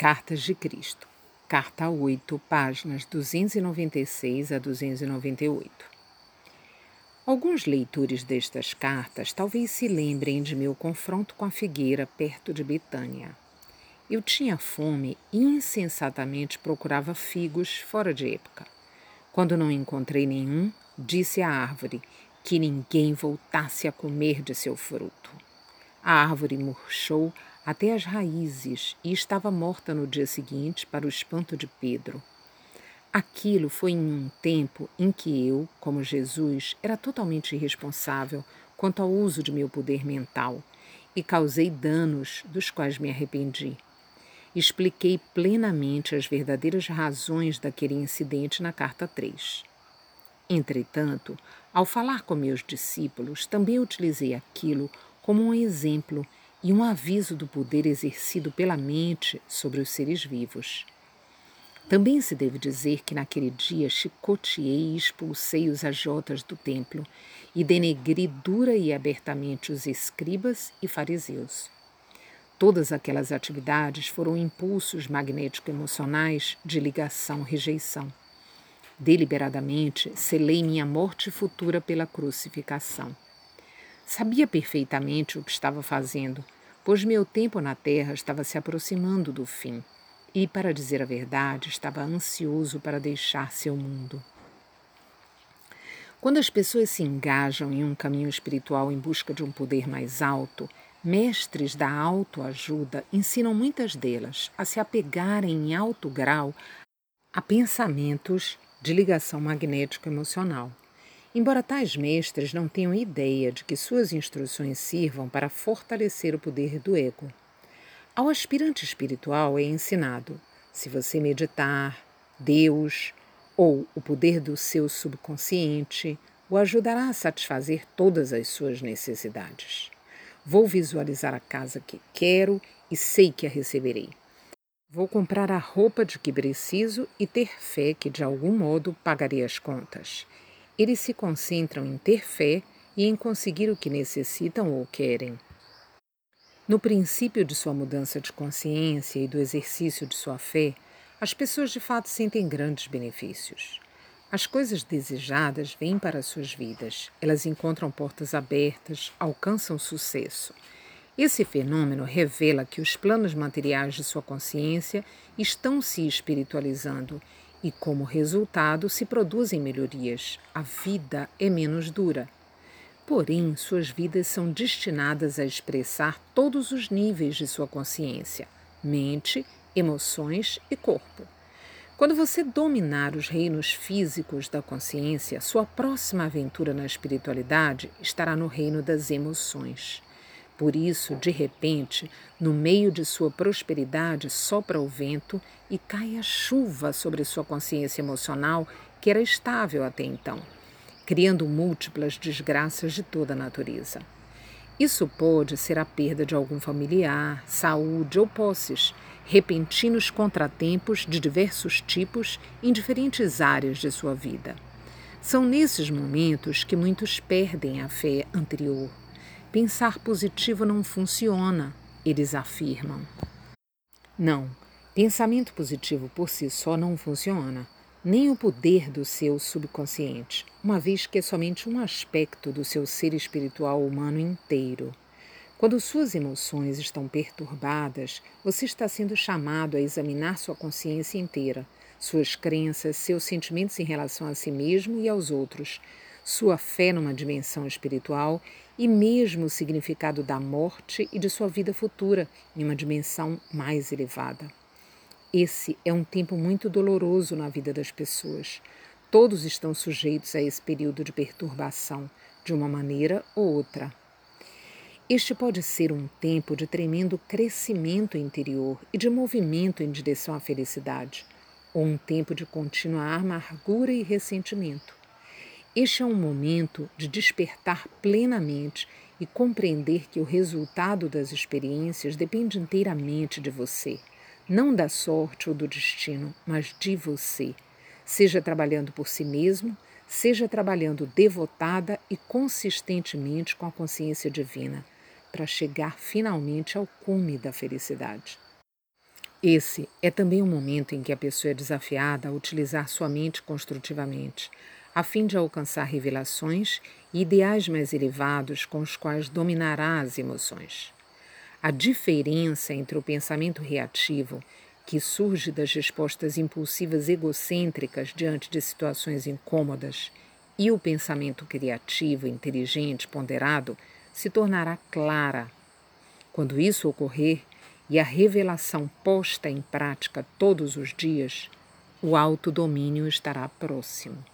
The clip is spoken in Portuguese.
Cartas de Cristo, carta 8, páginas 296 a 298. Alguns leitores destas cartas talvez se lembrem de meu confronto com a figueira perto de Betânia. Eu tinha fome e insensatamente procurava figos fora de época. Quando não encontrei nenhum, disse à árvore que ninguém voltasse a comer de seu fruto. A árvore murchou até as raízes e estava morta no dia seguinte, para o espanto de Pedro. Aquilo foi em um tempo em que eu, como Jesus, era totalmente irresponsável quanto ao uso de meu poder mental e causei danos dos quais me arrependi. Expliquei plenamente as verdadeiras razões daquele incidente na carta 3. Entretanto, ao falar com meus discípulos, também utilizei aquilo como um exemplo e um aviso do poder exercido pela mente sobre os seres vivos. Também se deve dizer que naquele dia chicoteei e expulsei os ajotas do templo e denegri dura e abertamente os escribas e fariseus. Todas aquelas atividades foram impulsos magnético-emocionais de ligação-rejeição. Deliberadamente selei minha morte futura pela crucificação. Sabia perfeitamente o que estava fazendo, pois meu tempo na Terra estava se aproximando do fim e, para dizer a verdade, estava ansioso para deixar seu mundo. Quando as pessoas se engajam em um caminho espiritual em busca de um poder mais alto, mestres da autoajuda ensinam muitas delas a se apegarem em alto grau a pensamentos de ligação magnético-emocional. Embora tais mestres não tenham ideia de que suas instruções sirvam para fortalecer o poder do ego. Ao aspirante espiritual é ensinado: se você meditar, Deus ou o poder do seu subconsciente o ajudará a satisfazer todas as suas necessidades. Vou visualizar a casa que quero e sei que a receberei. Vou comprar a roupa de que preciso e ter fé que de algum modo pagarei as contas. Eles se concentram em ter fé e em conseguir o que necessitam ou querem. No princípio de sua mudança de consciência e do exercício de sua fé, as pessoas de fato sentem grandes benefícios. As coisas desejadas vêm para suas vidas, elas encontram portas abertas, alcançam sucesso. Esse fenômeno revela que os planos materiais de sua consciência estão se espiritualizando e, como resultado, se produzem melhorias. A vida é menos dura. Porém, suas vidas são destinadas a expressar todos os níveis de sua consciência: mente, emoções e corpo. Quando você dominar os reinos físicos da consciência, sua próxima aventura na espiritualidade estará no reino das emoções. Por isso, de repente, no meio de sua prosperidade, sopra o vento e cai a chuva sobre sua consciência emocional, que era estável até então, criando múltiplas desgraças de toda a natureza. Isso pode ser a perda de algum familiar, saúde ou posses, repentinos contratempos de diversos tipos em diferentes áreas de sua vida. São nesses momentos que muitos perdem a fé anterior Pensar positivo não funciona, eles afirmam. Não, pensamento positivo por si só não funciona, nem o poder do seu subconsciente, uma vez que é somente um aspecto do seu ser espiritual humano inteiro. Quando suas emoções estão perturbadas, você está sendo chamado a examinar sua consciência inteira, suas crenças, seus sentimentos em relação a si mesmo e aos outros, sua fé numa dimensão espiritual e mesmo o significado da morte e de sua vida futura em uma dimensão mais elevada. Esse é um tempo muito doloroso na vida das pessoas. Todos estão sujeitos a esse período de perturbação, de uma maneira ou outra. Este pode ser um tempo de tremendo crescimento interior e de movimento em direção à felicidade, ou um tempo de contínua amargura e ressentimento. Este é um momento de despertar plenamente e compreender que o resultado das experiências depende inteiramente de você, não da sorte ou do destino, mas de você. Seja trabalhando por si mesmo, seja trabalhando devotada e consistentemente com a consciência divina, para chegar finalmente ao cume da felicidade. Esse é também o momento em que a pessoa é desafiada a utilizar sua mente construtivamente, a fim de alcançar revelações e ideais mais elevados com os quais dominará as emoções. A diferença entre o pensamento reativo, que surge das respostas impulsivas egocêntricas diante de situações incômodas, e o pensamento criativo, inteligente, ponderado, se tornará clara. Quando isso ocorrer e a revelação posta em prática todos os dias, o autodomínio estará próximo.